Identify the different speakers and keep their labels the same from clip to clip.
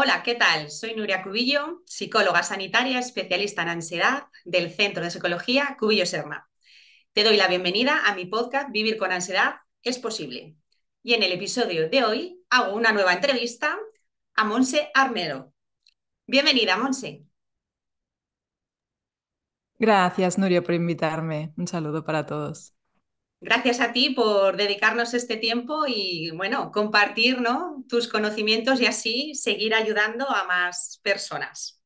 Speaker 1: Hola, ¿qué tal? Soy Nuria Cubillo, psicóloga sanitaria especialista en ansiedad del Centro de Psicología Cubillo Serma. Te doy la bienvenida a mi podcast Vivir con ansiedad es posible. Y en el episodio de hoy hago una nueva entrevista a Monse Armero. Bienvenida, Monse.
Speaker 2: Gracias, Nuria, por invitarme. Un saludo para todos.
Speaker 1: Gracias a ti por dedicarnos este tiempo y, bueno, compartir ¿no? tus conocimientos y así seguir ayudando a más personas.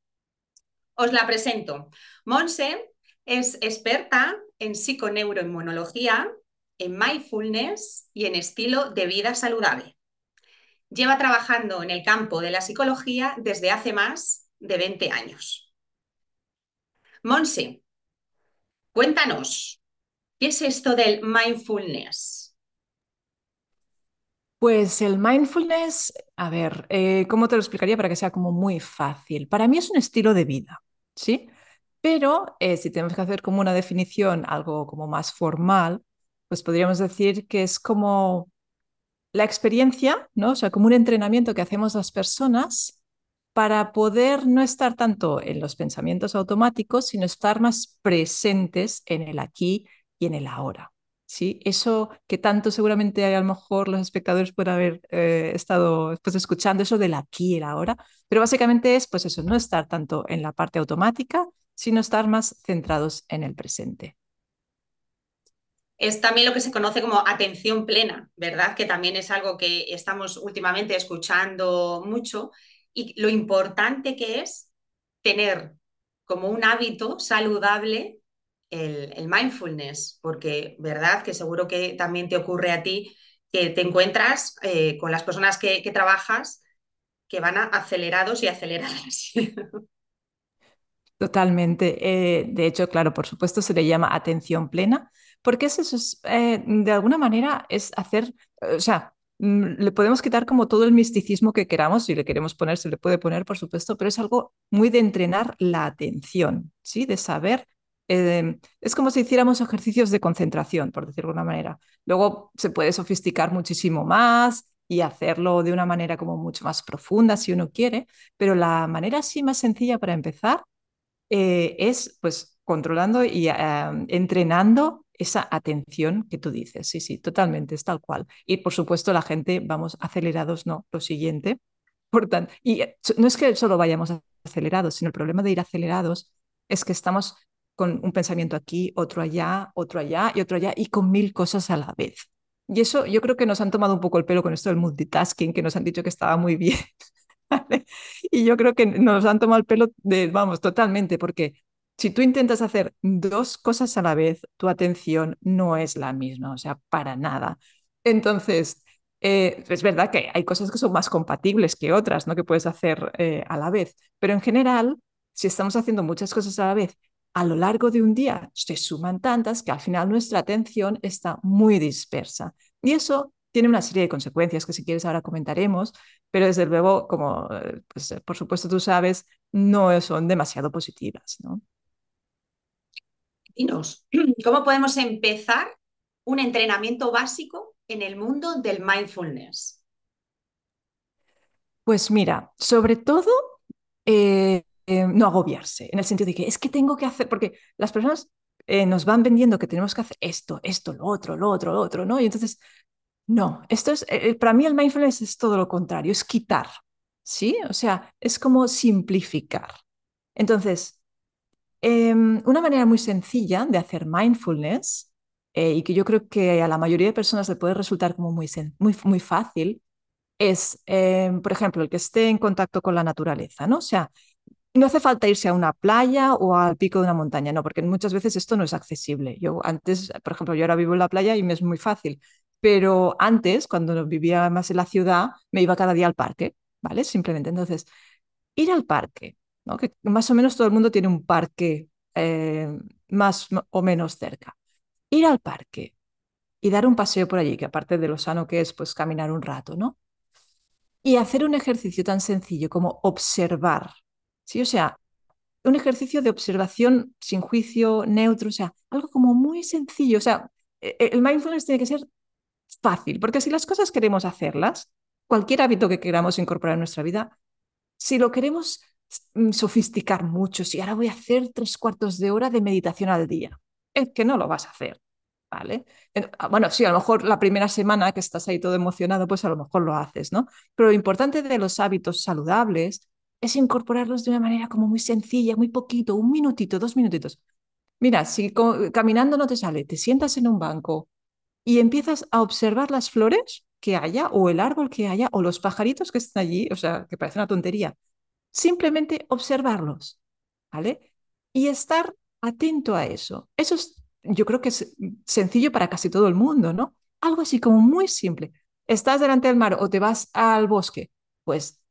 Speaker 1: Os la presento. Monse es experta en psiconeuroinmunología, en mindfulness y en estilo de vida saludable. Lleva trabajando en el campo de la psicología desde hace más de 20 años. Monse, cuéntanos, ¿Qué es esto del mindfulness?
Speaker 2: Pues el mindfulness, a ver, eh, ¿cómo te lo explicaría para que sea como muy fácil? Para mí es un estilo de vida, ¿sí? Pero eh, si tenemos que hacer como una definición, algo como más formal, pues podríamos decir que es como la experiencia, ¿no? O sea, como un entrenamiento que hacemos las personas para poder no estar tanto en los pensamientos automáticos, sino estar más presentes en el aquí y en el ahora. ¿sí? Eso que tanto seguramente a lo mejor los espectadores pueden haber eh, estado pues, escuchando, eso del aquí y el ahora, pero básicamente es pues eso, no estar tanto en la parte automática, sino estar más centrados en el presente.
Speaker 1: Es también lo que se conoce como atención plena, ¿verdad? Que también es algo que estamos últimamente escuchando mucho y lo importante que es tener como un hábito saludable el, mindfulness, porque, ¿verdad? Que seguro que también te ocurre a ti que te encuentras eh, con las personas que, trabajas que van acelerados y aceleradas.
Speaker 2: Totalmente. Eh, de hecho, claro, por supuesto se le llama atención plena, porque es eso, es, eh, de alguna manera es hacer, o sea, mm, le podemos quitar como todo el misticismo que queramos, si le queremos poner, se le puede poner, por supuesto, pero es algo muy de entrenar la atención, ¿sí? De saber Em, es como si hiciéramos ejercicios de concentración, por decirlo de alguna manera. Luego se puede sofisticar muchísimo más y hacerlo de una manera como mucho más profunda si uno quiere, pero la manera así más sencilla para empezar eh, es pues controlando y em, entrenando esa atención que tú dices. Sí, sí, totalmente, es tal cual. Y por supuesto la gente, vamos acelerados, no, lo siguiente. Por tanto, y eh, no es que solo vayamos acelerados, sino el problema de ir acelerados es que estamos con un pensamiento aquí, otro allá, otro allá y otro allá y con mil cosas a la vez. Y eso yo creo que nos han tomado un poco el pelo con esto del multitasking, que nos han dicho que estaba muy bien. Y yo creo que nos han tomado el pelo de, vamos, totalmente, porque si tú intentas hacer dos cosas a la vez, tu atención no es la misma, o sea, para nada. Entonces, eh, es verdad que hay cosas que son más compatibles que otras, ¿no? Que puedes hacer eh, a la vez, pero en general, si estamos haciendo muchas cosas a la vez a lo largo de un día se suman tantas que al final nuestra atención está muy dispersa. Y eso tiene una serie de consecuencias que si quieres ahora comentaremos, pero desde luego, como eh, pues, eh, por supuesto tú sabes, no son demasiado positivas. ¿no?
Speaker 1: Dinos, ¿cómo podemos empezar un entrenamiento básico en el mundo del mindfulness?
Speaker 2: Pues mira, sobre todo eh, eh, no agobiarse, en el sentido de que es que tengo que hacer, porque las personas eh, nos van vendiendo que tenemos que hacer esto, esto, lo otro, lo otro, lo otro, ¿no? Y entonces, no, esto es, eh, para mí el mindfulness es todo lo contrario, es quitar, ¿sí? O sea, es como simplificar. Entonces, em, una manera muy sencilla de hacer mindfulness y que yo creo que a la mayoría de personas le puede resultar como muy, muy, muy fácil es, em, por ejemplo, el que esté en contacto con la naturaleza, ¿no? O sea, no hace falta irse a una playa o al pico de una montaña, no, porque muchas veces esto no es accesible. Yo antes, por ejemplo, yo ahora vivo en la playa y me es muy fácil, pero antes, cuando vivía más en la ciudad, me iba cada día al parque, ¿vale? Simplemente. Entonces, ir al parque, ¿no? Que más o menos todo el mundo tiene un parque eh, más o menos cerca. Ir al parque y dar un paseo por allí, que aparte de lo sano que es, pues caminar un rato, ¿no? Y hacer un ejercicio tan sencillo como observar ¿sí? O sea, un ejercicio de observación sin juicio, neutro, o sea, algo como muy sencillo. O sea, e, e, el mindfulness tiene que ser fácil, porque si las cosas queremos hacerlas, cualquier hábito que queramos incorporar en nuestra vida, si lo queremos mm, sofisticar mucho, si ahora voy a hacer tres cuartos de hora de meditación al día, es que no lo vas a hacer, ¿vale? Ah, bueno, sí, a lo mejor la primera semana que estás ahí todo emocionado, pues a lo mejor lo haces, ¿no? Pero lo importante de los hábitos saludables es incorporarlos de una manera como muy sencilla, muy poquito, un minutito, dos minutitos. Mira, si caminando no te sale, te sientas en un banco y empiezas a observar las flores que haya, o el árbol que haya, o los pajaritos que están allí, o sea, que parece una tontería. Simplemente observarlos, ¿vale? Y estar atento a eso. Eso es, yo creo que es sencillo para casi todo el mundo, ¿no? Algo así como muy simple. Estás delante del mar o te vas al bosque, pues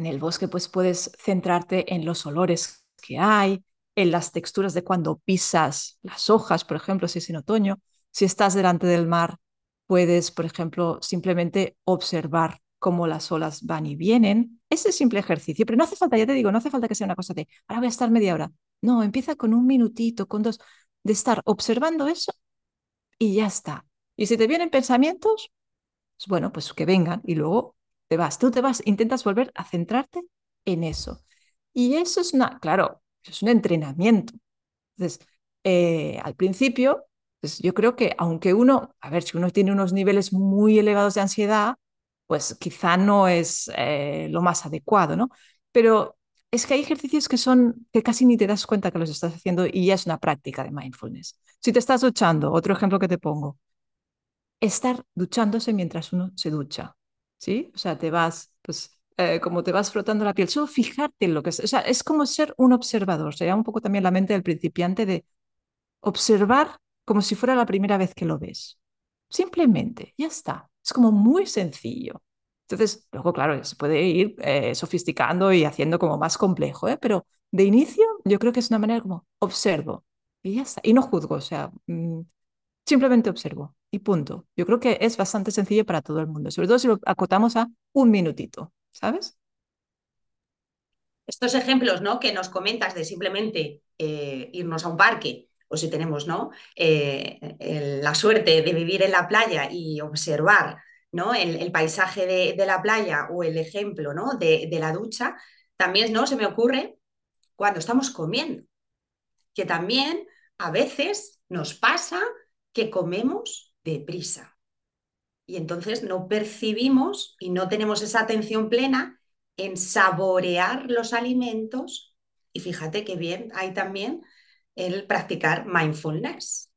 Speaker 2: en el bosque pues puedes centrarte en los olores que hay, en las texturas de cuando pisas las hojas, por ejemplo, si es en otoño. Si estás delante del mar, puedes, por ejemplo, simplemente observar cómo las olas van y vienen. Ese simple ejercicio, pero no hace falta, ya te digo, no hace falta que sea una cosa de, ahora voy a estar media hora. No, empieza con un minutito, con dos, de estar observando eso y ya está. Y si te vienen pensamientos, pues bueno, pues que vengan y luego te vas. Tú te vas, intentas volver a centrarte en eso. Y eso es una, claro, es un entrenamiento. Entonces, eh, al principio, pues yo creo que aunque uno, a ver, si uno tiene unos niveles muy elevados de ansiedad, pues quizá no es eh, lo más adecuado, ¿no? Pero es que hay ejercicios que son que casi ni te das cuenta que los estás haciendo y ya es una práctica de mindfulness. Si te estás duchando, otro ejemplo que te pongo, estar duchándose mientras uno se ducha, ¿sí? O sea, te vas, pues, eh, como te vas frotando la piel, solo fijarte en lo que es, o sea, es como ser un observador, sería un poco también la mente del principiante de observar como si fuera la primera vez que lo ves. Simplemente, ya está. Es como muy sencillo. Entonces, luego, claro, se puede ir eh, sofisticando y haciendo como más complejo, ¿eh? pero de inicio yo creo que es una manera como observo y ya está. Y no juzgo, o sea, mm, simplemente observo y punto. Yo creo que es bastante sencillo para todo el mundo, sobre todo si lo acotamos a un minutito, ¿sabes?
Speaker 1: Estos ejemplos ¿no? que nos comentas de simplemente eh, irnos a un parque o si tenemos ¿no? Eh, la suerte de vivir en la playa y observar ¿no? el, paisaje de, la playa o el ejemplo ¿no? de, la ducha, también ¿no? se me ocurre cuando estamos comiendo, que también a veces nos pasa que comemos deprisa. Y entonces no percibimos y no tenemos esa atención plena en saborear los alimentos. Y fíjate qué bien hay también el practicar mindfulness.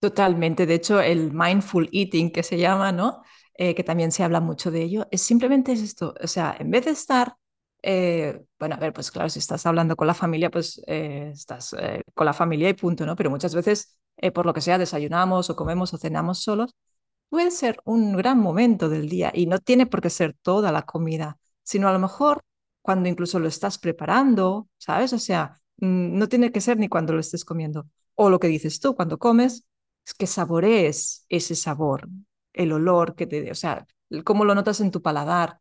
Speaker 2: Totalmente. De hecho, el mindful eating que se llama, ¿no? Eh, que también se habla mucho de ello, es simplemente esto. O sea, en vez de estar, eh, bueno, a ver, pues claro, si estás hablando con la familia, pues eh, estás con la familia y punto, ¿no? Pero muchas veces, por lo que sea, desayunamos o comemos o cenamos solos, puede ser un gran momento del día y no tiene por qué ser toda la comida, sino a lo mejor cuando incluso lo estás preparando, ¿sabes? O sea, Mm, no tiene que ser ni cuando lo estés comiendo. O lo que dices tú, cuando comes, es que saborees ese sabor, el olor que te, o sea, cómo lo notas en tu paladar.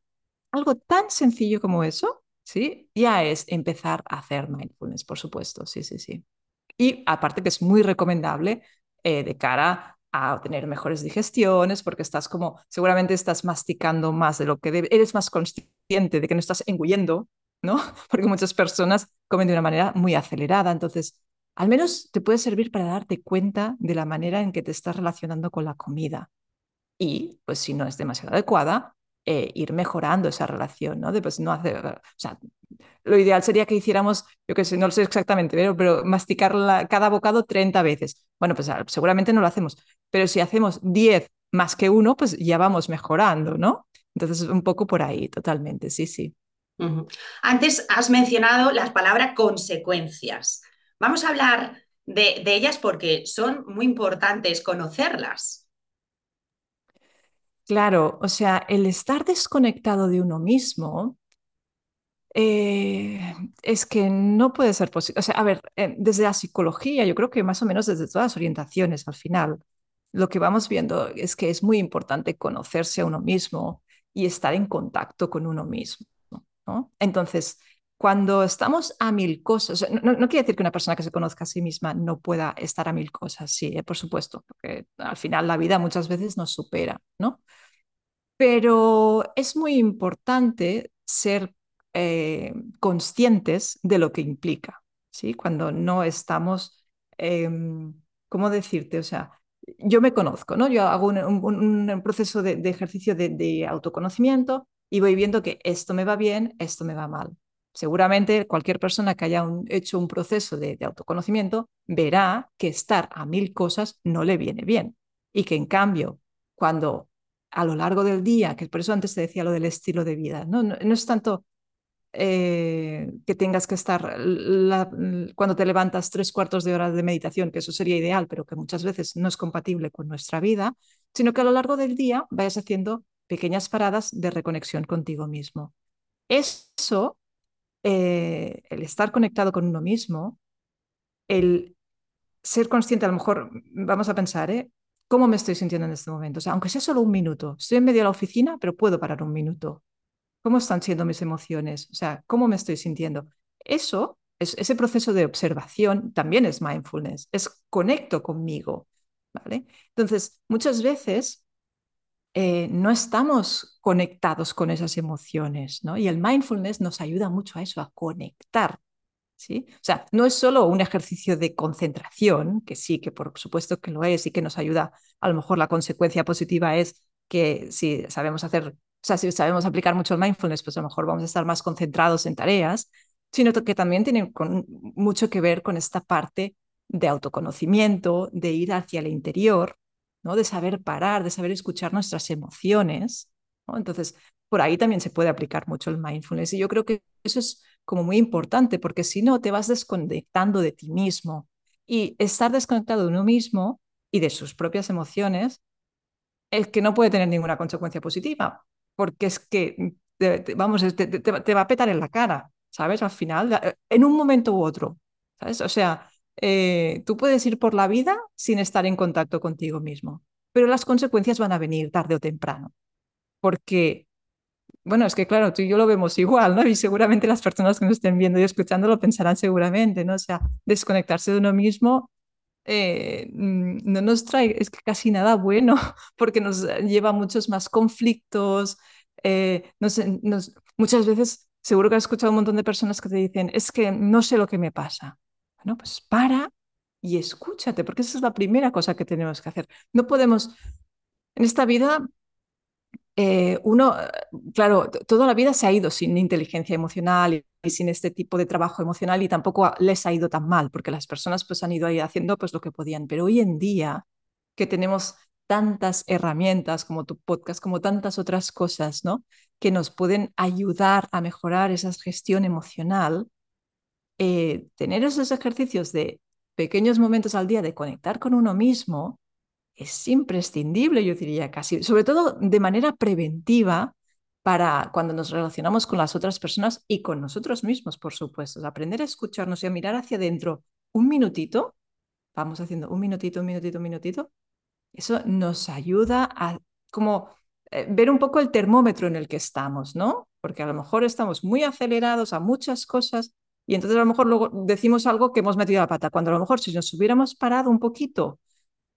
Speaker 2: Algo tan sencillo como eso, ¿sí? Ya es empezar a hacer mindfulness, por supuesto, sí, sí, sí. Y aparte que es muy recomendable eh, de cara a tener mejores digestiones, porque estás como, seguramente estás masticando más de lo que eres más consciente de que no estás engullendo ¿no? Porque muchas personas comen de una manera muy acelerada. Entonces, al menos te puede servir para darte cuenta de la manera en que te estás relacionando con la comida. Y, pues, si no es demasiado adecuada, eh, ir mejorando esa relación, ¿no? De, pues, no hacer, o sea, lo ideal sería que hiciéramos, yo que sé, no lo sé exactamente, pero, pero masticar cada bocado 30 veces. Bueno, pues seguramente no lo hacemos, pero si hacemos 10 más que uno, pues ya vamos mejorando, ¿no? Entonces, un poco por ahí, totalmente, sí, sí.
Speaker 1: Antes has mencionado las palabras consecuencias. Vamos a hablar de, ellas porque son muy importantes conocerlas.
Speaker 2: Claro, o sea, el estar desconectado de uno mismo eh, es que no puede ser posible. O sea, a ver, eh, desde la psicología, yo creo que más o menos desde todas las orientaciones, al final, lo que vamos viendo es que es muy importante conocerse a uno mismo y estar en contacto con uno mismo. Entonces, cuando estamos a mil cosas, no, quiere decir que una persona que se conozca a sí misma no pueda estar a mil cosas, sí, eh, por supuesto, porque al final la vida muchas veces nos supera, ¿no? Pero es muy importante ser eh, conscientes de lo que implica, ¿sí? Cuando no estamos, eh, ¿cómo decirte? O sea, yo me conozco, ¿no? Yo hago un, proceso de, ejercicio de, autoconocimiento y voy viendo que esto me va bien, esto me va mal. Seguramente cualquier persona que haya hecho un proceso de, autoconocimiento verá que estar a mil cosas no le viene bien y que en cambio, cuando a lo largo del día, que por eso antes te decía lo del estilo de vida, no, no es tanto eh, que tengas que estar la, cuando te levantas tres cuartos de hora de meditación, que eso sería ideal, pero que muchas veces no es compatible con nuestra vida, sino que a lo largo del día vayas haciendo pequeñas paradas de reconexión contigo mismo. Eso, eh, el estar conectado con uno mismo, el ser consciente, a lo mejor vamos a pensar, ¿eh? ¿Cómo me estoy sintiendo en este momento? O sea, aunque sea solo un minuto, estoy en medio de la oficina, pero puedo parar un minuto. ¿Cómo están siendo mis emociones? O sea, ¿cómo me estoy sintiendo? Eso, es, ese proceso de observación también es mindfulness, es conecto conmigo, ¿vale? Entonces, muchas veces eh, no estamos conectados con esas emociones, ¿no? Y el mindfulness nos ayuda mucho a eso, a conectar. ¿Sí? O sea, no es solo un ejercicio de concentración, que sí, que por supuesto que lo es y que nos ayuda, a lo mejor la consecuencia positiva es que si sabemos hacer o sea, si sabemos aplicar mucho el mindfulness, pues a lo mejor vamos a estar más concentrados en tareas, sino que también tiene con, mucho que ver con esta parte de autoconocimiento, de ir hacia el interior, ¿no? de saber parar, de saber escuchar nuestras emociones. ¿no? Entonces, por ahí también se puede aplicar mucho el mindfulness. Y yo creo que eso es como muy importante, porque si no, te vas desconectando de ti mismo. Y estar desconectado de uno mismo y de sus propias emociones es que no puede tener ninguna consecuencia positiva, porque es que, vamos, te, te, va a petar en la cara, ¿sabes? Al final, eh, en un momento u otro, ¿sabes? O sea, eh, tú puedes ir por la vida sin estar en contacto contigo mismo, pero las consecuencias van a venir tarde o temprano, porque, bueno, es que claro, tú y yo lo vemos igual, ¿no? Y seguramente las personas que nos estén viendo y escuchando lo pensarán seguramente, ¿no? O sea, desconectarse de uno mismo eh, mm, no nos trae es que casi nada bueno, porque nos lleva a muchos más conflictos. Eh, nos, nos, muchas veces, seguro que has escuchado un montón de personas que te dicen, es que no sé lo que me pasa. Bueno, pues para y escúchate, porque esa es la primera cosa que tenemos que hacer. No podemos, en esta vida, eh, uno, claro, toda la vida se ha ido sin inteligencia emocional y, sin este tipo de trabajo emocional y tampoco les ha ido tan mal, porque las personas pues han ido ahí haciendo pues lo que podían. Pero hoy en día que tenemos tantas herramientas como tu podcast, como tantas otras cosas, ¿no? Que nos pueden ayudar a mejorar esa gestión emocional, eh, tener esos ejercicios de pequeños momentos al día de conectar con uno mismo, es imprescindible, yo diría casi, sobre todo de manera preventiva para cuando nos relacionamos con las otras personas y con nosotros mismos, por supuesto. Aprender a escucharnos y a mirar hacia adentro un minutito, vamos haciendo un minutito, un minutito, un minutito, eso nos ayuda a como eh, ver un poco el termómetro en el que estamos, ¿no? Porque a lo mejor estamos muy acelerados a muchas cosas y entonces a lo mejor luego decimos algo que hemos metido la pata, cuando a lo mejor si nos hubiéramos parado un poquito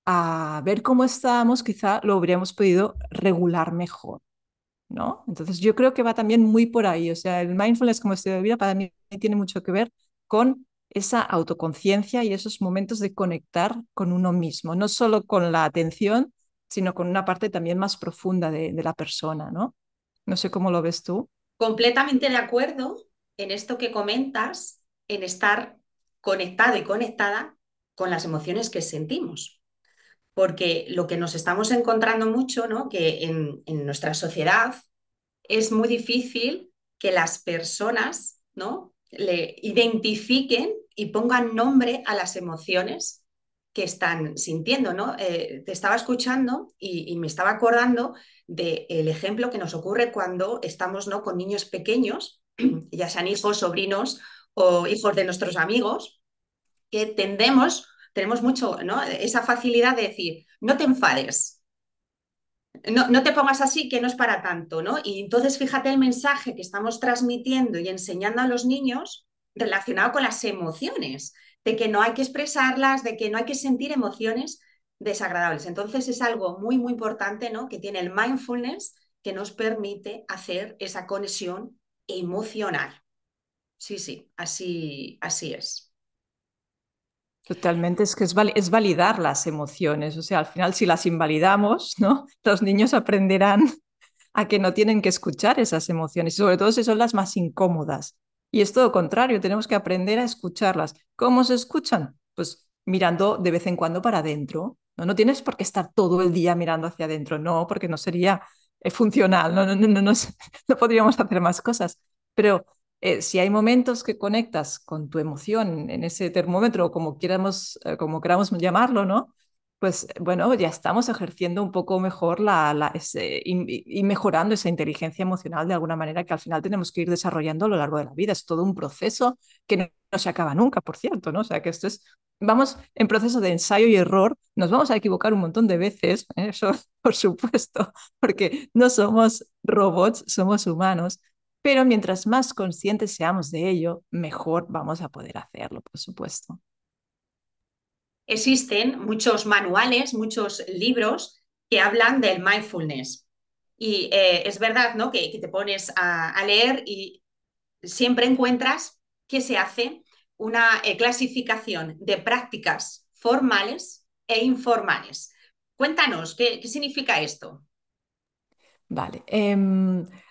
Speaker 2: a ver cómo estábamos, quizá lo habríamos podido regular mejor, Entonces yo creo que va también muy por ahí, o sea, el mindfulness como estilo de vida para mí tiene mucho que ver con esa autoconciencia y esos momentos de conectar con uno mismo, no solo con la atención, sino con una parte también más profunda de, de la persona, ¿no? No sé cómo lo ves tú.
Speaker 1: Completamente de acuerdo en esto que comentas, en estar conectado y conectada con las emociones que sentimos porque lo que nos estamos encontrando mucho, ¿no? que en, en, nuestra sociedad es muy difícil que las personas ¿no? le identifiquen y pongan nombre a las emociones que están sintiendo. ¿no? Eh, te estaba escuchando y, me estaba acordando del de ejemplo que nos ocurre cuando estamos ¿no? con niños pequeños, ya sean hijos, sobrinos o hijos de nuestros amigos, que tendemos tenemos mucho, ¿no? Esa facilidad de decir, no te enfades, no, no, te pongas así, que no es para tanto, ¿no? Y entonces fíjate el mensaje que estamos transmitiendo y enseñando a los niños relacionado con las emociones, de que no hay que expresarlas, de que no hay que sentir emociones desagradables. Entonces es algo muy, muy importante, ¿no? Que tiene el mindfulness que nos permite hacer esa conexión emocional. Sí, sí, así, así es.
Speaker 2: Totalmente, es que es, es, validar las emociones. O sea, al final, si las invalidamos, ¿no? Los niños aprenderán a que no tienen que escuchar esas emociones, y sobre todo si son las más incómodas. Y es todo contrario, tenemos que aprender a escucharlas. ¿Cómo se escuchan? Pues mirando de vez en cuando para adentro. No, no tienes por qué estar todo el día mirando hacia adentro, no, porque no sería eh, funcional, no, no, no, no, no, podríamos hacer más cosas. Pero eh, si hay momentos que conectas con tu emoción en ese termómetro, como, quieramos, eh, como queramos llamarlo, ¿no? pues bueno, ya estamos ejerciendo un poco mejor la, la ese, y, y, mejorando esa inteligencia emocional de alguna manera que al final tenemos que ir desarrollando a lo largo de la vida. Es todo un proceso que no, no, se acaba nunca, por cierto, ¿no? O sea, que esto es, vamos en proceso de ensayo y error, nos vamos a equivocar un montón de veces, ¿eh? eso por supuesto, porque no somos robots, somos humanos. Pero mientras más conscientes seamos de ello, mejor vamos a poder hacerlo, por supuesto
Speaker 1: existen muchos manuales, muchos libros que hablan del mindfulness. Y eh, es verdad, ¿no? Que, que te pones a, a, leer y siempre encuentras que se hace una eh, clasificación de prácticas formales e informales. Cuéntanos, ¿qué, qué significa esto?
Speaker 2: Vale. Eh,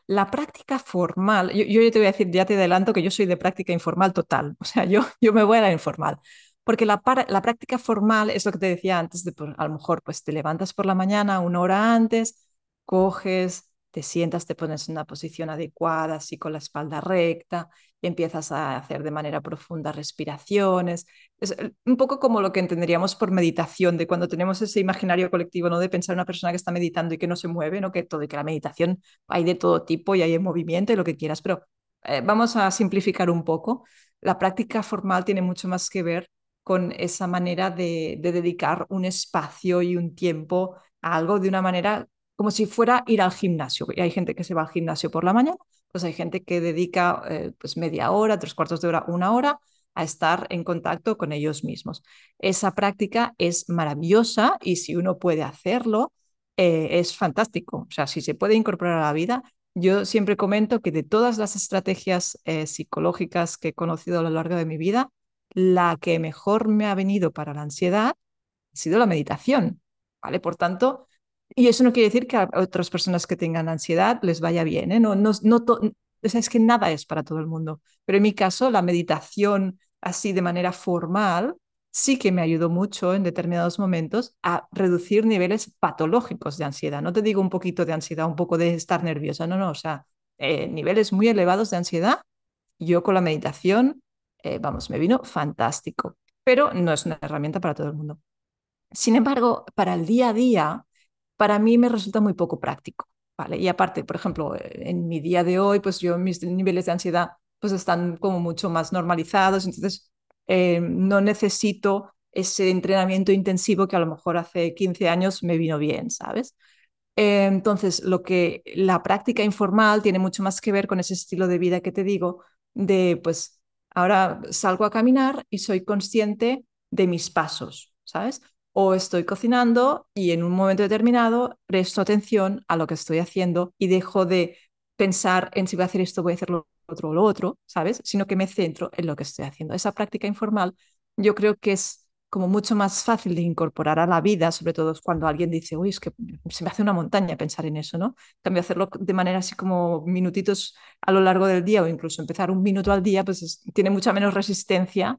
Speaker 2: la práctica formal, yo, yo, te voy a decir, ya te adelanto que yo soy de práctica informal total. O sea, yo, yo me voy a la informal. Porque la, la, práctica formal es lo que te decía antes, de, pues, a lo mejor pues te levantas por la mañana una hora antes, coges, te sientas, te pones en una posición adecuada, así con la espalda recta, y empiezas a hacer de manera profunda respiraciones. Es eh, un poco como lo que entenderíamos por meditación, de cuando tenemos ese imaginario colectivo, ¿no? De pensar en una persona que está meditando y que no se mueve, ¿no? Que todo, y que la meditación hay de todo tipo y hay en movimiento y lo que quieras, pero eh, vamos a simplificar un poco. La práctica formal tiene mucho más que ver con esa manera de, de, dedicar un espacio y un tiempo a algo de una manera como si fuera ir al gimnasio. Y hay gente que se va al gimnasio por la mañana, pues hay gente que dedica eh, pues media hora, tres cuartos de hora, una hora a estar en contacto con ellos mismos. Esa práctica es maravillosa y si uno puede hacerlo, eh, es fantástico. O sea, si se puede incorporar a la vida, yo siempre comento que de todas las estrategias eh, psicológicas que he conocido a lo largo de mi vida, la que mejor me ha venido para la ansiedad ha sido la meditación, ¿vale? Por tanto, y eso no quiere decir que a otras personas que tengan ansiedad les vaya bien, ¿eh? No, no, no o es que nada es para todo el mundo, pero en mi caso la meditación así de manera formal sí que me ayudó mucho en determinados momentos a reducir niveles patológicos de ansiedad. No te digo un poquito de ansiedad, un poco de estar nerviosa, no, no, o sea, eh, niveles muy elevados de ansiedad. Yo con la meditación eh, vamos, me vino fantástico, pero no es una herramienta para todo el mundo. Sin embargo, para el día a día, para mí me resulta muy poco práctico, ¿vale? Y aparte, por ejemplo, en mi día de hoy, pues yo mis niveles de ansiedad pues están como mucho más normalizados, entonces eh, no necesito ese entrenamiento intensivo que a lo mejor hace 15 años me vino bien, ¿sabes? Eh, entonces, lo que la práctica informal tiene mucho más que ver con ese estilo de vida que te digo, de pues Ahora salgo a caminar y soy consciente de mis pasos, ¿sabes? O estoy cocinando y en un momento determinado presto atención a lo que estoy haciendo y dejo de pensar en si voy a hacer esto, voy a hacer lo otro o lo otro, ¿sabes? Sino que me centro en lo que estoy haciendo. Esa práctica informal yo creo que es como mucho más fácil de incorporar a la vida, sobre todo cuando alguien dice, uy, es que se me hace una montaña pensar en eso, ¿no? En cambio, hacerlo de manera así como minutitos a lo largo del día o incluso empezar un minuto al día, pues es, tiene mucha menos resistencia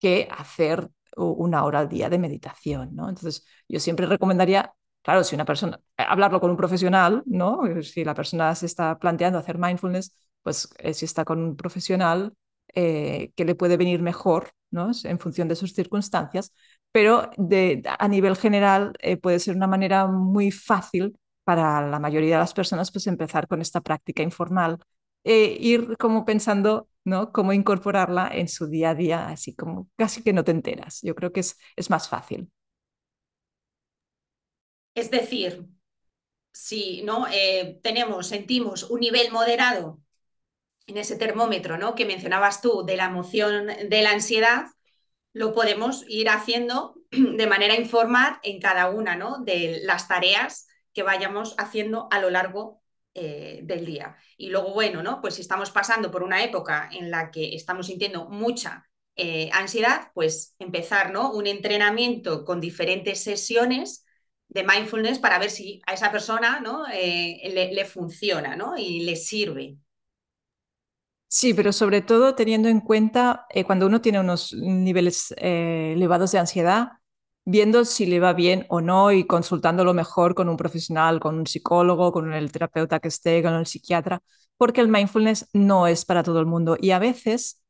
Speaker 2: que hacer una hora al día de meditación, ¿no? Entonces, yo siempre recomendaría, claro, si una persona, hablarlo con un profesional, ¿no? Si la persona se está planteando hacer mindfulness, pues eh, si está con un profesional, eh, que le puede venir mejor ¿no? en función de sus circunstancias, pero de, a nivel general eh, puede ser una manera muy fácil para la mayoría de las personas pues empezar con esta práctica informal, eh, ir como pensando ¿no? cómo incorporarla en su día a día, así como casi que no te enteras. Yo creo que es, es más fácil.
Speaker 1: Es decir, si ¿no? Eh, tenemos, sentimos un nivel moderado en ese termómetro ¿no? que mencionabas tú de la emoción de la ansiedad, lo podemos ir haciendo de manera informal en cada una ¿no? de las tareas que vayamos haciendo a lo largo eh, del día. Y luego, bueno, ¿no? Pues si estamos pasando por una época en la que estamos sintiendo mucha eh, ansiedad, pues empezar, ¿no? Un entrenamiento con diferentes sesiones de mindfulness para ver si a esa persona ¿no? Eh, le, le, funciona ¿no? y le sirve.
Speaker 2: Sí, pero sobre todo teniendo en cuenta cuando uno tiene unos niveles elevados de ansiedad, viendo si le va bien o no y consultándolo mejor con un profesional, con un psicólogo, con el terapeuta que esté, con el psiquiatra, porque el mindfulness no es para todo el mundo. Y a veces,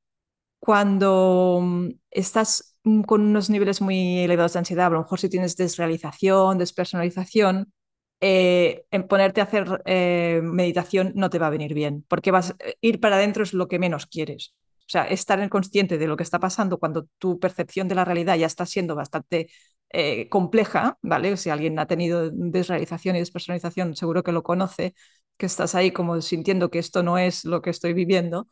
Speaker 2: cuando mm, estás mm, con unos niveles muy elevados de ansiedad, a lo mejor si tienes desrealización, despersonalización, eh, en ponerte a hacer eh, meditación no te va a venir bien, porque vas a ir para adentro es lo que menos quieres. O sea, estar consciente de lo que está pasando cuando tu percepción de la realidad ya está siendo bastante eh, compleja, ¿vale? Si alguien ha tenido desrealización y despersonalización, seguro que lo conoce, que estás ahí como sintiendo que esto no es lo que estoy viviendo,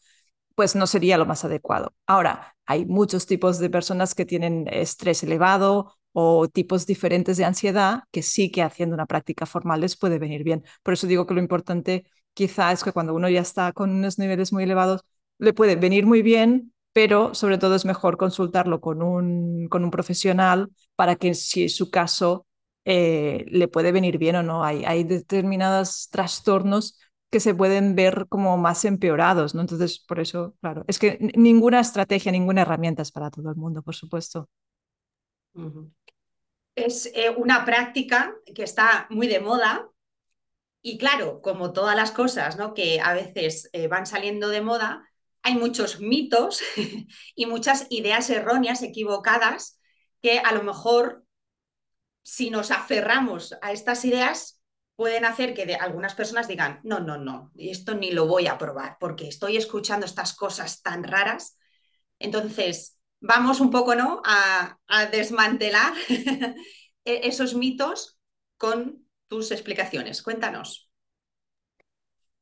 Speaker 2: pues no sería lo más adecuado. Ahora, hay muchos tipos de personas que tienen estrés elevado o tipos diferentes de ansiedad que sí que haciendo una práctica formal les puede venir bien. Por eso digo que lo importante quizá es que cuando uno ya está con unos niveles muy elevados, le puede venir muy bien, pero sobre todo es mejor consultarlo con un, con un profesional para que si es su caso eh, le puede venir bien o no. Hay, hay determinados trastornos que se pueden ver como más empeorados, ¿no? Entonces, por eso, claro, es que ninguna estrategia, ninguna herramienta es para todo el mundo, por supuesto.
Speaker 1: Es eh, una práctica que está muy de moda y claro, como todas las cosas ¿no? que a veces eh, van saliendo de moda, hay muchos mitos y muchas ideas erróneas, equivocadas, que a lo mejor si nos aferramos a estas ideas pueden hacer que algunas personas digan, no, no, no, esto ni lo voy a probar porque estoy escuchando estas cosas tan raras. Entonces, vamos un poco ¿no? a, a desmantelar e-, esos mitos con tus explicaciones. Cuéntanos.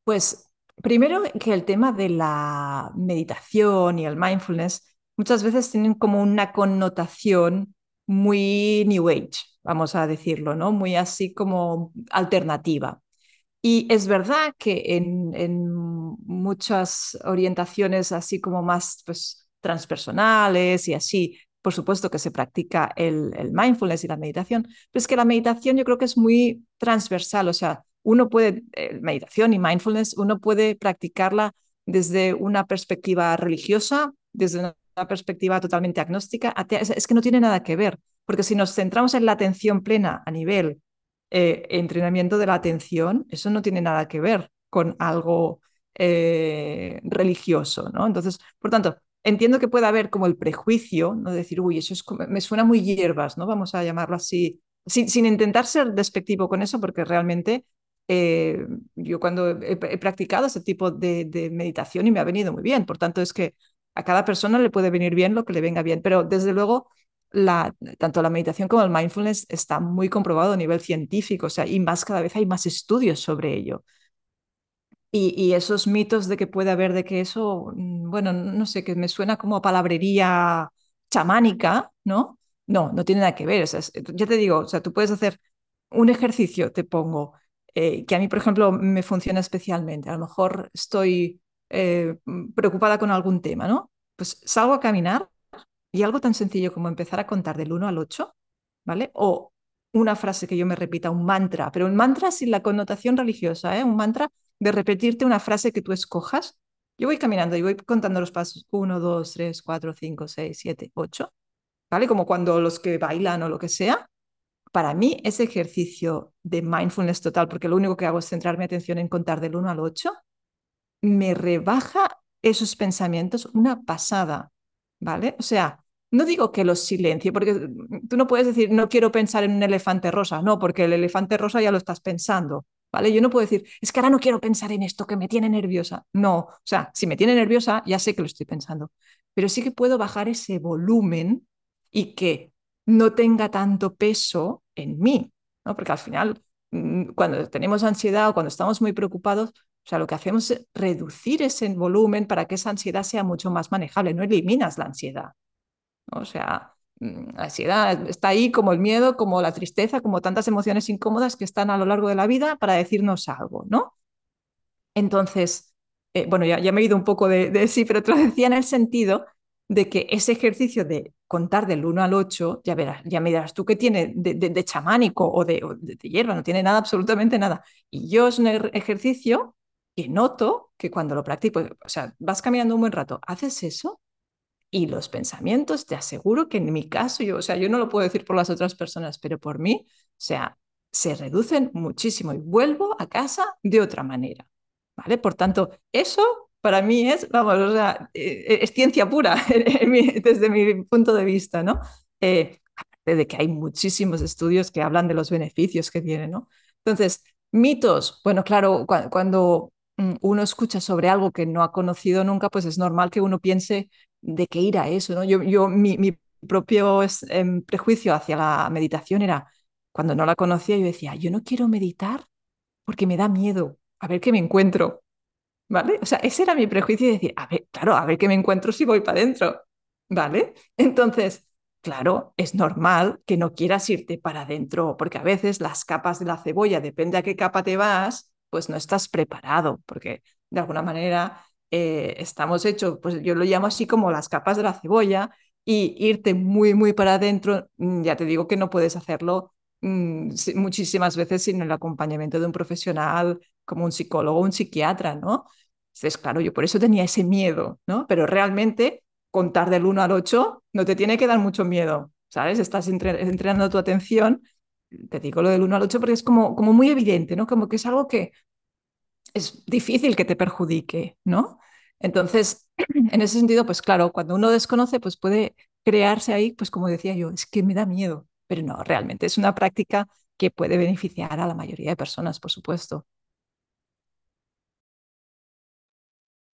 Speaker 2: Pues primero que el tema de la meditación y el mindfulness muchas veces tienen como una connotación muy New Age, vamos a decirlo, ¿no? Muy así como alternativa. Y es verdad que en, muchas orientaciones así como más pues, transpersonales y así. Por supuesto que se practica el, el, mindfulness y la meditación, pero es que la meditación yo creo que es muy transversal, o sea, uno puede, eh, meditación y mindfulness, uno puede practicarla desde una perspectiva religiosa, desde una perspectiva totalmente agnóstica, es que no tiene nada que ver, porque si nos centramos en la atención plena a nivel eh, entrenamiento de la atención, eso no tiene nada que ver con algo eh, religioso, ¿no? Entonces, por tanto, entiendo que pueda haber como el prejuicio, ¿no? decir, uy, eso es como, me suena muy hierbas, ¿no? Vamos a llamarlo así, sin, sin intentar ser despectivo con eso, porque realmente eh, yo cuando he, practicado ese tipo de, meditación y me ha venido muy bien, por tanto es que a cada persona le puede venir bien lo que le venga bien, pero desde luego tanto la meditación como el mindfulness está muy comprobado a nivel científico, o sea, y más cada vez hay más estudios sobre ello. Y, esos mitos de que puede haber de que eso, mm, bueno, no sé, que me suena como palabrería chamánica, ¿no? No, no tiene nada que ver. Ya te digo, o sea, tú puedes hacer un ejercicio, te pongo, eh, que a mí, por ejemplo, me funciona especialmente. A lo mejor estoy eh, preocupada con algún tema, ¿no? Pues salgo a caminar y algo tan sencillo como empezar a contar del 1 al 8, ¿vale? O una frase que yo me repita, un mantra, pero un mantra sin la connotación religiosa, ¿eh? Un mantra de repetirte una frase que tú escojas. Yo voy caminando y voy contando los pasos. Uno, dos, tres, cuatro, cinco, seis, siete, ocho. ¿Vale? Como cuando los que bailan o lo que sea. Para mí, ese ejercicio de mindfulness total, porque lo único que hago es centrar mi atención en contar del 1 al 8, me rebaja esos pensamientos una pasada. ¿Vale? O sea, no digo que los silencie, porque tú no puedes decir, no quiero pensar en un elefante rosa, no, porque el elefante rosa ya lo estás pensando. ¿Vale? Yo no puedo decir, es que ahora no quiero pensar en esto que me tiene nerviosa. No, o sea, si me tiene nerviosa, ya sé que lo estoy pensando, pero sí que puedo bajar ese volumen y que no tenga tanto peso en mí, ¿no? Porque al final, mm, cuando tenemos ansiedad o cuando estamos muy preocupados, o sea, lo que hacemos es reducir ese volumen para que esa ansiedad sea mucho más manejable, no eliminas la ansiedad. O sea, Mm, la ansiedad está ahí como el miedo, como la tristeza, como tantas emociones incómodas que están a lo largo de la vida para decirnos algo, ¿no? Entonces, eh, bueno, ya, ya, me he ido un poco de, de, sí, pero te lo decía en el sentido de que ese ejercicio de contar del 1 al 8, ya verás, ya me dirás tú que tiene de, chamánico o, de, de, hierba, no tiene nada, absolutamente nada. Y yo es un ejercicio que noto que cuando lo practico, o sea, vas caminando un buen rato, haces eso y los pensamientos, te aseguro que en mi caso, yo, o sea, yo no lo puedo decir por las otras personas, pero por mí, o sea, se reducen muchísimo y vuelvo a casa de otra manera. ¿Vale? Por tanto, eso para mí es, vamos, o sea, eh, es ciencia pura desde mi punto de vista, ¿no? Eh, de que hay muchísimos estudios que hablan de los beneficios que tiene, ¿no? Entonces, mitos, bueno, claro, cuando, mm, uno escucha sobre algo que no ha conocido nunca, pues es normal que uno piense de qué ir a eso, ¿no? Yo, yo mi, propio eh, prejuicio hacia la meditación era, cuando no la conocía, yo decía, yo no quiero meditar porque me da miedo a ver qué me encuentro, ¿vale? O sea, ese era mi prejuicio de decir, a ver, claro, a ver qué me encuentro si voy para adentro, ¿vale? Entonces, claro, es normal que no quieras irte para adentro, porque a veces las capas de la cebolla, depende a qué capa te vas, pues no estás preparado, porque de alguna manera eh, estamos hechos, pues yo lo llamo así como las capas de la cebolla, y irte muy, muy para adentro, mm, ya te digo que no puedes hacerlo mmm, muchísimas veces sin el acompañamiento de un profesional como un psicólogo un psiquiatra, ¿no? Entonces, claro, yo por eso tenía ese miedo, ¿no? Pero realmente contar del 1 al 8 no te tiene que dar mucho miedo, ¿sabes? Estás entre, entrenando tu atención, te digo lo del 1 al 8 porque es como, como muy evidente, ¿no? Como que es algo que es difícil que te perjudique, ¿no? Entonces, en ese sentido, pues claro, cuando uno desconoce, pues puede crearse ahí, pues como decía yo, es que me da miedo, pero no, realmente es una práctica que puede beneficiar a la mayoría de personas, por supuesto.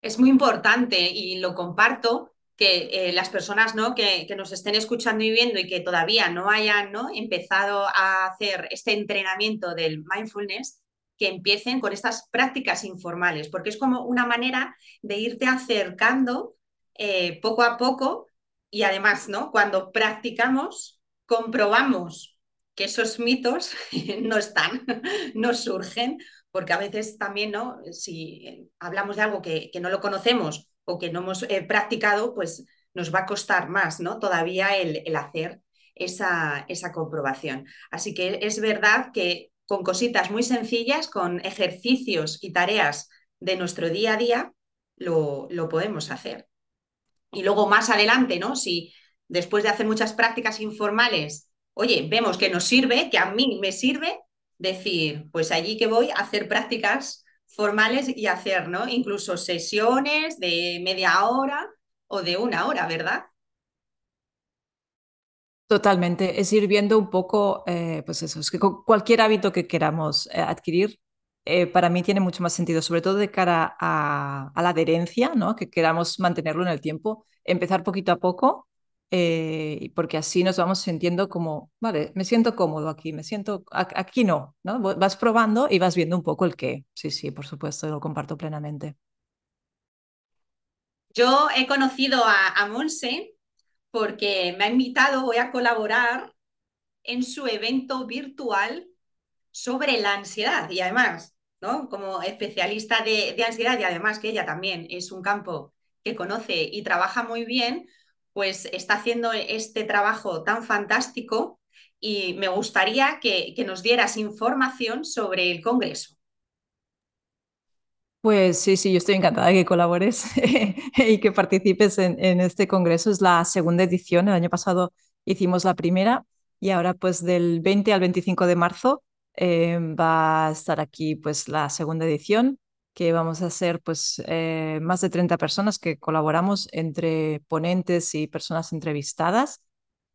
Speaker 1: Es muy importante y lo comparto que eh, las personas ¿no? que, que, nos estén escuchando y viendo y que todavía no hayan ¿no? empezado a hacer este entrenamiento del mindfulness, que empiecen con estas prácticas informales, porque es como una manera de irte acercando eh, poco a poco y además, ¿no? Cuando practicamos, comprobamos que esos mitos no están, no surgen, porque a veces también, ¿no? Si hablamos de algo que, que no lo conocemos o que no hemos eh, practicado, pues nos va a costar más, ¿no? Todavía el, el hacer esa, esa comprobación. Así que es verdad que con cositas muy sencillas, con ejercicios y tareas de nuestro día a día, lo, lo podemos hacer. Y luego más adelante, ¿no? Si después de hacer muchas prácticas informales, oye, vemos que nos sirve, que a mí me sirve, decir, pues allí que voy a hacer prácticas formales y hacer, ¿no? Incluso sesiones de media hora o de una hora, ¿verdad?
Speaker 2: Totalmente, es ir viendo un poco, eh, pues eso, es que cualquier hábito que queramos eh, adquirir, eh, para mí tiene mucho más sentido, sobre todo de cara a, a, la adherencia, ¿no? que queramos mantenerlo en el tiempo, empezar poquito a poco, porque así nos vamos sintiendo como, vale, me siento cómodo aquí, me siento, aquí no, ¿no? Vas probando y vas viendo un poco el qué. Sí, sí, por supuesto, lo comparto plenamente.
Speaker 1: Yo he conocido a, a Monse porque me ha invitado, voy a colaborar en su evento virtual sobre la ansiedad y además, ¿no? Como especialista de, de, ansiedad y además que ella también es un campo que conoce y trabaja muy bien, pues está haciendo este trabajo tan fantástico y me gustaría que, nos dieras información sobre el Congreso.
Speaker 2: Pues sí, sí, yo estoy encantada de que colabores y que participes en, en, este congreso. Es la segunda edición. El año pasado hicimos la primera y ahora pues del 20 al 25 de marzo eh, va a estar aquí pues la segunda edición que vamos a ser pues eh, más de 30 personas que colaboramos entre ponentes y personas entrevistadas.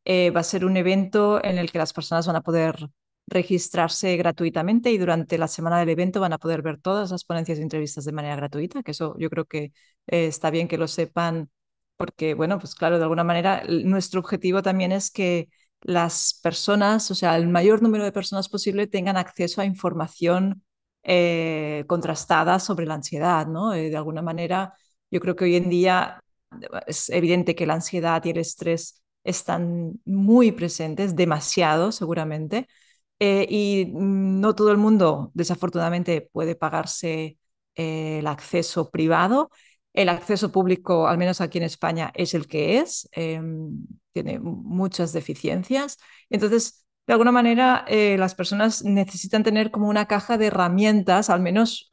Speaker 2: Eh, va a ser un evento en el que las personas van a poder registrarse gratuitamente y durante la semana del evento van a poder ver todas las ponencias y entrevistas de manera gratuita, que eso yo creo que eh, está bien que lo sepan porque, bueno, pues claro, de alguna manera nuestro objetivo también es que las personas, o sea, el mayor número de personas posible tengan acceso a información eh, contrastada sobre la ansiedad, ¿no? Eh, de alguna manera, yo creo que hoy en día es evidente que la ansiedad y el estrés están muy presentes, demasiado seguramente, eh, y no todo el mundo, desafortunadamente, puede pagarse el acceso privado. El acceso público, al menos aquí en España, es el que es, eh, tiene muchas deficiencias. Entonces, de alguna manera, eh, las personas necesitan tener como una caja de herramientas, al menos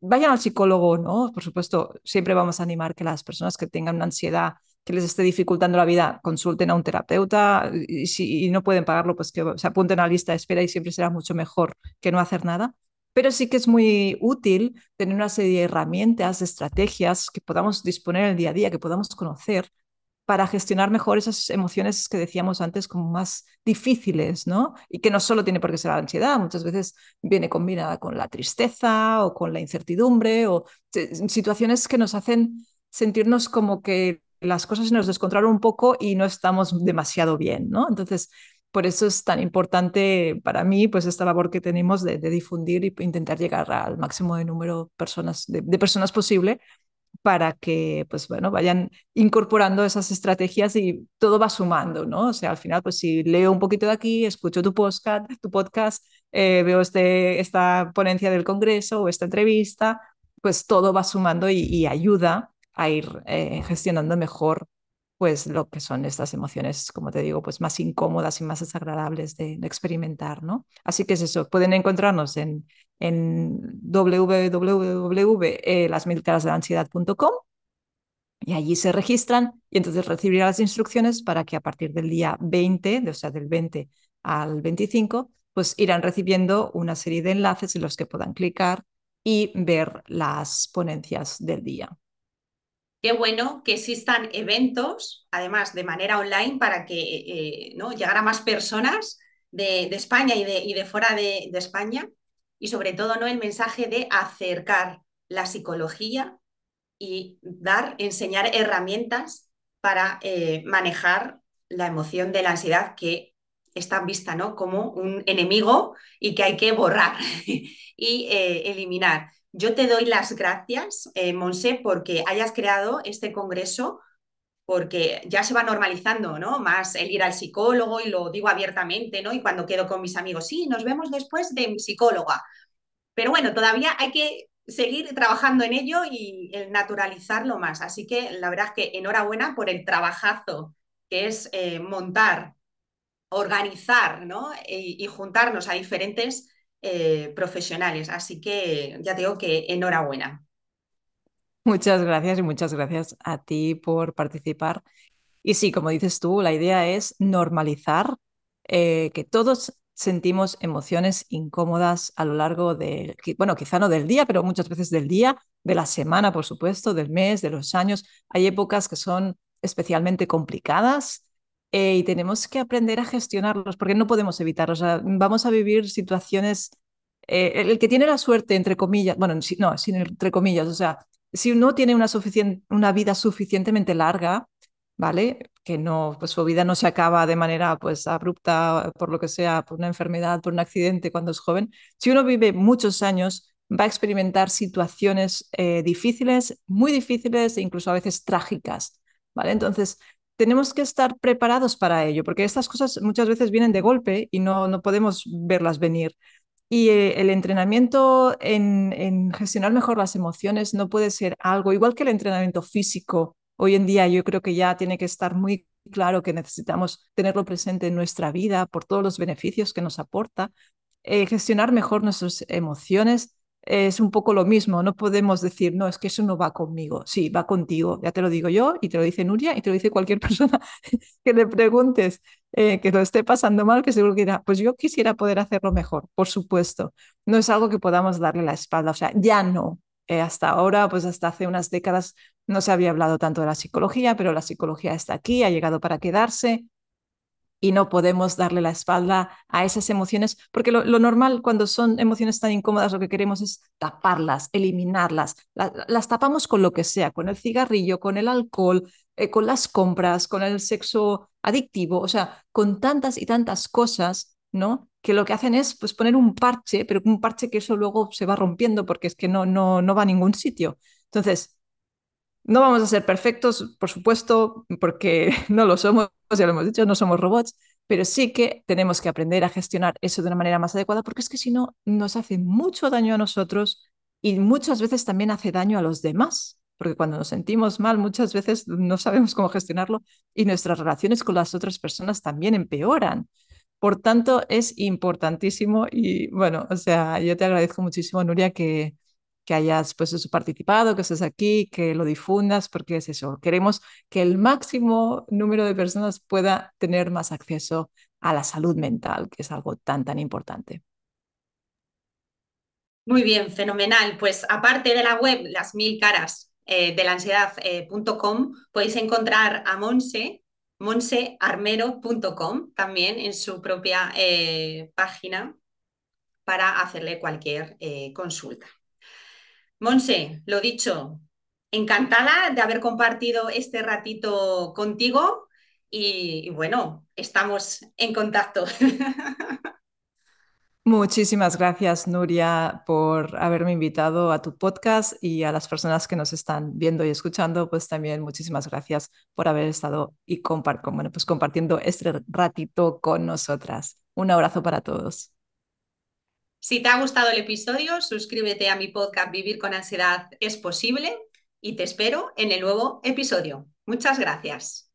Speaker 2: vayan al psicólogo, ¿no? Por supuesto, siempre vamos a animar que las personas que tengan una ansiedad que les esté dificultando la vida, consulten a un terapeuta y si no pueden pagarlo, pues que se apunten a la lista de espera y siempre será mucho mejor que no hacer nada. Pero sí que es muy útil tener una serie de herramientas, de estrategias que podamos disponer en el día a día, que podamos conocer para gestionar mejor esas emociones que decíamos antes como más difíciles, ¿no? Y que no solo tiene por qué ser la ansiedad, muchas veces viene combinada con la tristeza o con la incertidumbre o situaciones que nos hacen sentirnos como que las cosas nos descontrolan un poco y no estamos demasiado bien, ¿no? Entonces, por eso es tan importante para mí, pues esta labor que tenemos de, difundir y intentar llegar al máximo de número de personas posible para que pues bueno, vayan incorporando esas estrategias y todo va sumando, ¿no? O sea, al final, pues si leo un poquito de aquí, escucho tu podcast, tu podcast eh, veo este, esta ponencia del Congreso o esta entrevista, pues todo va sumando y, ayuda a ir eh, gestionando mejor pues lo que son estas emociones, como te digo, pues más incómodas y más desagradables de, experimentar, ¿no? Así que es eso, pueden encontrarnos en, en y allí se registran y entonces recibirán las instrucciones para que a partir del día 20, o sea, del 20 al 25, pues irán recibiendo una serie de enlaces en los que puedan clicar y ver las ponencias del día.
Speaker 1: Qué bueno que existan eventos, además de manera online, para que eh, ¿no? llegar a más personas de, España y de, fuera de, de España y sobre todo ¿no? el mensaje de acercar la psicología y dar, enseñar herramientas para eh, manejar la emoción de la ansiedad que está vista ¿no? como un enemigo y que hay que borrar y eh, eliminar. Yo te doy las gracias, eh, Monse, porque hayas creado este congreso, porque ya se va normalizando, ¿no? Más el ir al psicólogo y lo digo abiertamente, ¿no? Y cuando quedo con mis amigos, sí, nos vemos después de mi psicóloga. Pero bueno, todavía hay que seguir trabajando en ello y el naturalizarlo más. Así que la verdad es que enhorabuena por el trabajazo que es eh, montar, organizar, ¿no? Y, y juntarnos a diferentes eh, profesionales. Así que ya digo que enhorabuena.
Speaker 2: Muchas gracias y muchas gracias a ti por participar. Y sí, como dices tú, la idea es normalizar eh, que todos sentimos emociones incómodas a lo largo de, bueno, quizá no del día, pero muchas veces del día, de la semana, por supuesto, del mes, de los años. Hay épocas que son especialmente complicadas eh, y tenemos que aprender a gestionarlos porque no podemos evitarlos. O sea, vamos a vivir situaciones, eh, el que tiene la suerte, entre comillas, bueno, no, sin entre comillas, o sea, si uno tiene una, una vida suficientemente larga, ¿vale? Que no, pues su vida no se acaba de manera pues abrupta por lo que sea, por una enfermedad, por un accidente cuando es joven. Si uno vive muchos años, va a experimentar situaciones eh, difíciles, muy difíciles e incluso a veces trágicas, ¿vale? Entonces, tenemos que estar preparados para ello, porque estas cosas muchas veces vienen de golpe y no, no podemos verlas venir. Y eh, el entrenamiento en, en, gestionar mejor las emociones no puede ser algo, igual que el entrenamiento físico, hoy en día yo creo que ya tiene que estar muy claro que necesitamos tenerlo presente en nuestra vida por todos los beneficios que nos aporta. Eh, gestionar mejor nuestras emociones es un poco lo mismo, no podemos decir, no, es que eso no va conmigo. Sí, va contigo, ya te lo digo yo y te lo dice Nuria y te lo dice cualquier persona que le preguntes eh, que lo esté pasando mal, que seguro que dirá, pues yo quisiera poder hacerlo mejor, por supuesto. No es algo que podamos darle la espalda, o sea, ya no. Eh, hasta ahora, pues hasta hace unas décadas no se había hablado tanto de la psicología, pero la psicología está aquí, ha llegado para quedarse y no podemos darle la espalda a esas emociones, porque lo, normal cuando son emociones tan incómodas lo que queremos es taparlas, eliminarlas. La, las tapamos con lo que sea, con el cigarrillo, con el alcohol, eh, con las compras, con el sexo adictivo, o sea, con tantas y tantas cosas, ¿no? Que lo que hacen es pues, poner un parche, pero un parche que eso luego se va rompiendo porque es que no, no, no va a ningún sitio. Entonces, no vamos a ser perfectos, por supuesto, porque no lo somos, ya lo hemos dicho, no somos robots, pero sí que tenemos que aprender a gestionar eso de una manera más adecuada, porque es que si no, nos hace mucho daño a nosotros y muchas veces también hace daño a los demás, porque cuando nos sentimos mal muchas veces no sabemos cómo gestionarlo y nuestras relaciones con las otras personas también empeoran. Por tanto, es importantísimo y bueno, o sea, yo te agradezco muchísimo, Nuria, que, que hayas pues participado, que estés aquí, que lo difundas, porque es eso, queremos que el máximo número de personas pueda tener más acceso a la salud mental, que es algo tan, tan importante.
Speaker 1: Muy bien, fenomenal. Pues aparte de la web, las mil caras eh, de la ansiedad.com, eh, podéis encontrar a Monse, monsearmero.com, también en su propia eh, página para hacerle cualquier eh, consulta. Monse, lo dicho, encantada de haber compartido este ratito contigo y, bueno, estamos en contacto.
Speaker 2: Muchísimas gracias, Nuria, por haberme invitado a tu podcast y a las personas que nos están viendo y escuchando, pues también muchísimas gracias por haber estado y bueno, pues compartiendo este ratito con nosotras. Un abrazo para todos.
Speaker 1: Si te ha gustado el episodio, suscríbete a mi podcast Vivir con ansiedad es posible y te espero en el nuevo episodio. Muchas gracias.